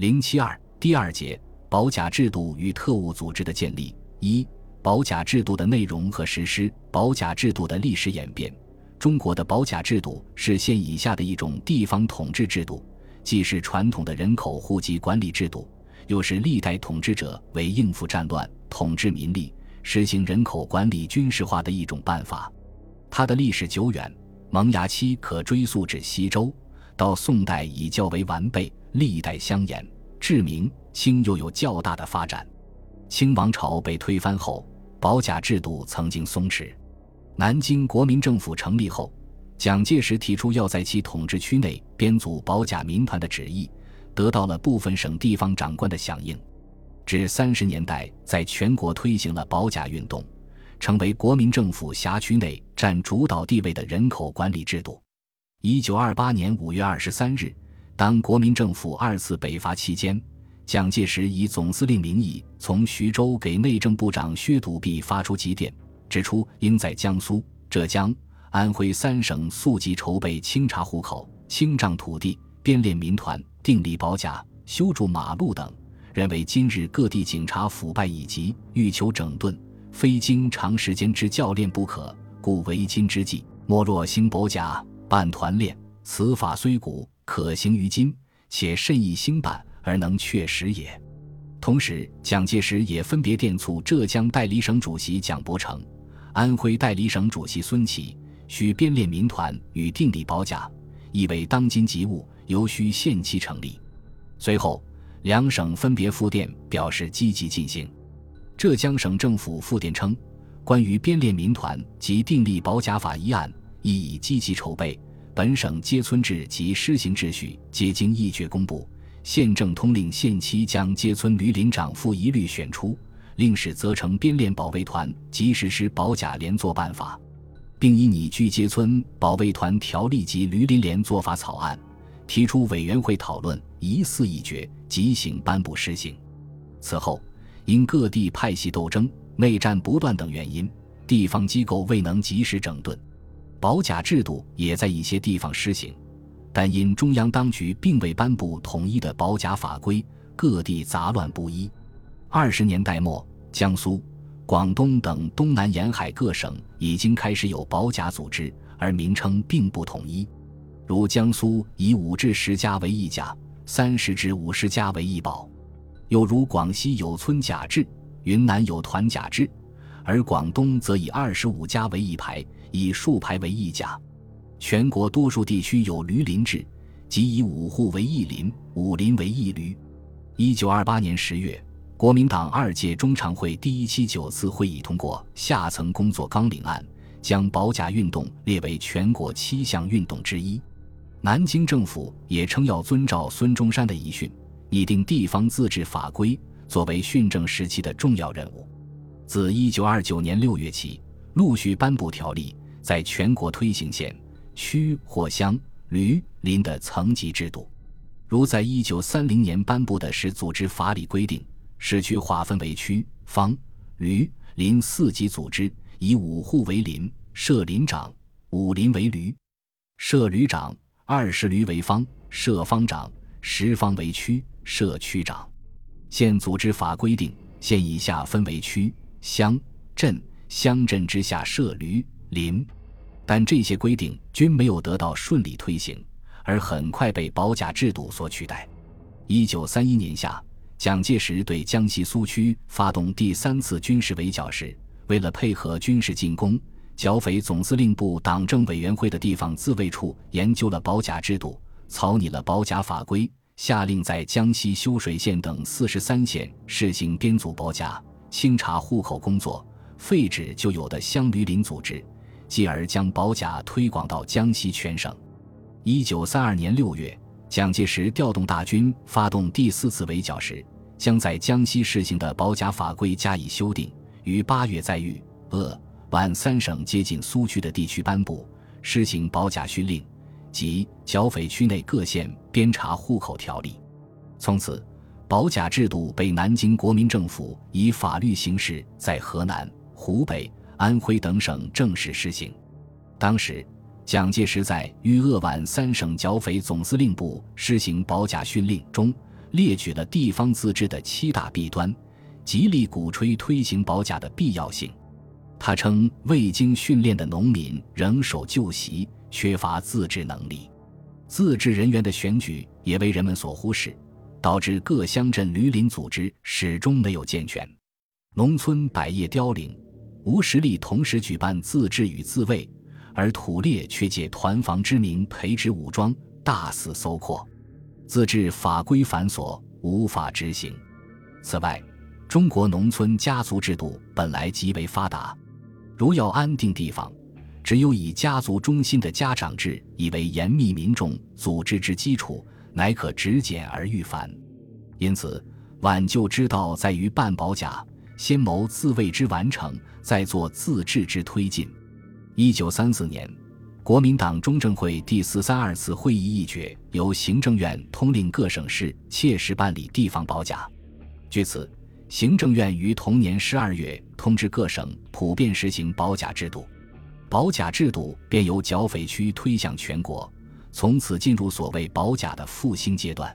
零七二第二节保甲制度与特务组织的建立一保甲制度的内容和实施保甲制度的历史演变。中国的保甲制度是现以下的一种地方统治制度，既是传统的人口户籍管理制度，又是历代统治者为应付战乱、统治民力、实行人口管理军事化的一种办法。它的历史久远，萌芽期可追溯至西周，到宋代已较为完备，历代相沿。至明清又有较大的发展。清王朝被推翻后，保甲制度曾经松弛。南京国民政府成立后，蒋介石提出要在其统治区内编组保甲民团的旨意，得到了部分省地方长官的响应。至三十年代，在全国推行了保甲运动。成为国民政府辖区内占主导地位的人口管理制度。一九二八年五月二十三日，当国民政府二次北伐期间，蒋介石以总司令名义从徐州给内政部长薛笃弼发出急电，指出应在江苏、浙江、安徽三省速即筹备清查户口、清账土地、编练民团、订立保甲、修筑马路等，认为今日各地警察腐败已极，欲求整顿。非经长时间之教练不可，故为今之计，莫若兴保甲，办团练。此法虽古，可行于今，且甚易兴办而能确实也。同时，蒋介石也分别电促浙江代理省主席蒋伯成、安徽代理省主席孙启，需编练民团与订立保甲，意为当今急务，尤需限期成立。随后，两省分别复电表示积极进行。浙江省政府复电称，关于编练民团及订立保甲法一案，亦已积极筹备。本省街村制及施行秩序皆经议决公布。县政通令限期将街村旅林长副一律选出，令使责成编练保卫团及实施保甲连坐办法，并以拟具街村保卫团条例及旅林连坐法草案，提出委员会讨论，一四议决，即行颁布施行。此后。因各地派系斗争、内战不断等原因，地方机构未能及时整顿，保甲制度也在一些地方施行，但因中央当局并未颁布统一的保甲法规，各地杂乱不一。二十年代末，江苏、广东等东南沿海各省已经开始有保甲组织，而名称并不统一，如江苏以五至十家为一甲，三十至五十家为一保。又如广西有村甲制，云南有团甲制，而广东则以二十五家为一排，以数排为一甲。全国多数地区有驴林制，即以五户为一林，五林为一驴。一九二八年十月，国民党二届中常会第一期九次会议通过下层工作纲领案，将保甲运动列为全国七项运动之一。南京政府也称要遵照孙中山的遗训。拟定地方自治法规作为训政时期的重要任务。自一九二九年六月起，陆续颁布条例，在全国推行县、区或乡、旅、林的层级制度。如在一九三零年颁布的是组织法里规定，市区划分为区、方、旅、林四级组织，以五户为林，设林长；五林为旅，设旅长；二十旅为方，设方长；十方为区。设区长，县组织法规定，县以下分为区、乡、镇，乡镇之下设旅、林，但这些规定均没有得到顺利推行，而很快被保甲制度所取代。一九三一年夏，蒋介石对江西苏区发动第三次军事围剿时，为了配合军事进攻，剿匪总司令部党政委员会的地方自卫处研究了保甲制度，草拟了保甲法规。下令在江西修水县等四十三县试行编组保甲、清查户口工作，废止旧有的乡旅林组织，继而将保甲推广到江西全省。一九三二年六月，蒋介石调动大军发动第四次围剿时，将在江西试行的保甲法规加以修订，于八月在豫、鄂、皖三省接近苏区的地区颁布施行保甲训令。即剿匪区内各县编查户口条例，从此保甲制度被南京国民政府以法律形式在河南、湖北、安徽等省正式施行。当时，蒋介石在豫鄂皖三省剿匪总司令部施行保甲训令中，列举了地方自治的七大弊端，极力鼓吹推行保甲的必要性。他称，未经训练的农民仍守旧习，缺乏自治能力。自治人员的选举也为人们所忽视，导致各乡镇闾邻组织始终没有健全。农村百业凋零，无实力同时举办自治与自卫，而土猎却借团防之名培植武装，大肆搜括。自治法规繁琐，无法执行。此外，中国农村家族制度本来极为发达，如要安定地方，只有以家族中心的家长制以为严密民众组织之基础，乃可执简而愈繁。因此，挽救之道在于办保甲，先谋自卫之完成，再做自治之推进。一九三四年。国民党中正会第四三二次会议议决，由行政院通令各省市切实办理地方保甲。据此，行政院于同年十二月通知各省普遍实行保甲制度，保甲制度便由剿匪区推向全国，从此进入所谓保甲的复兴阶段。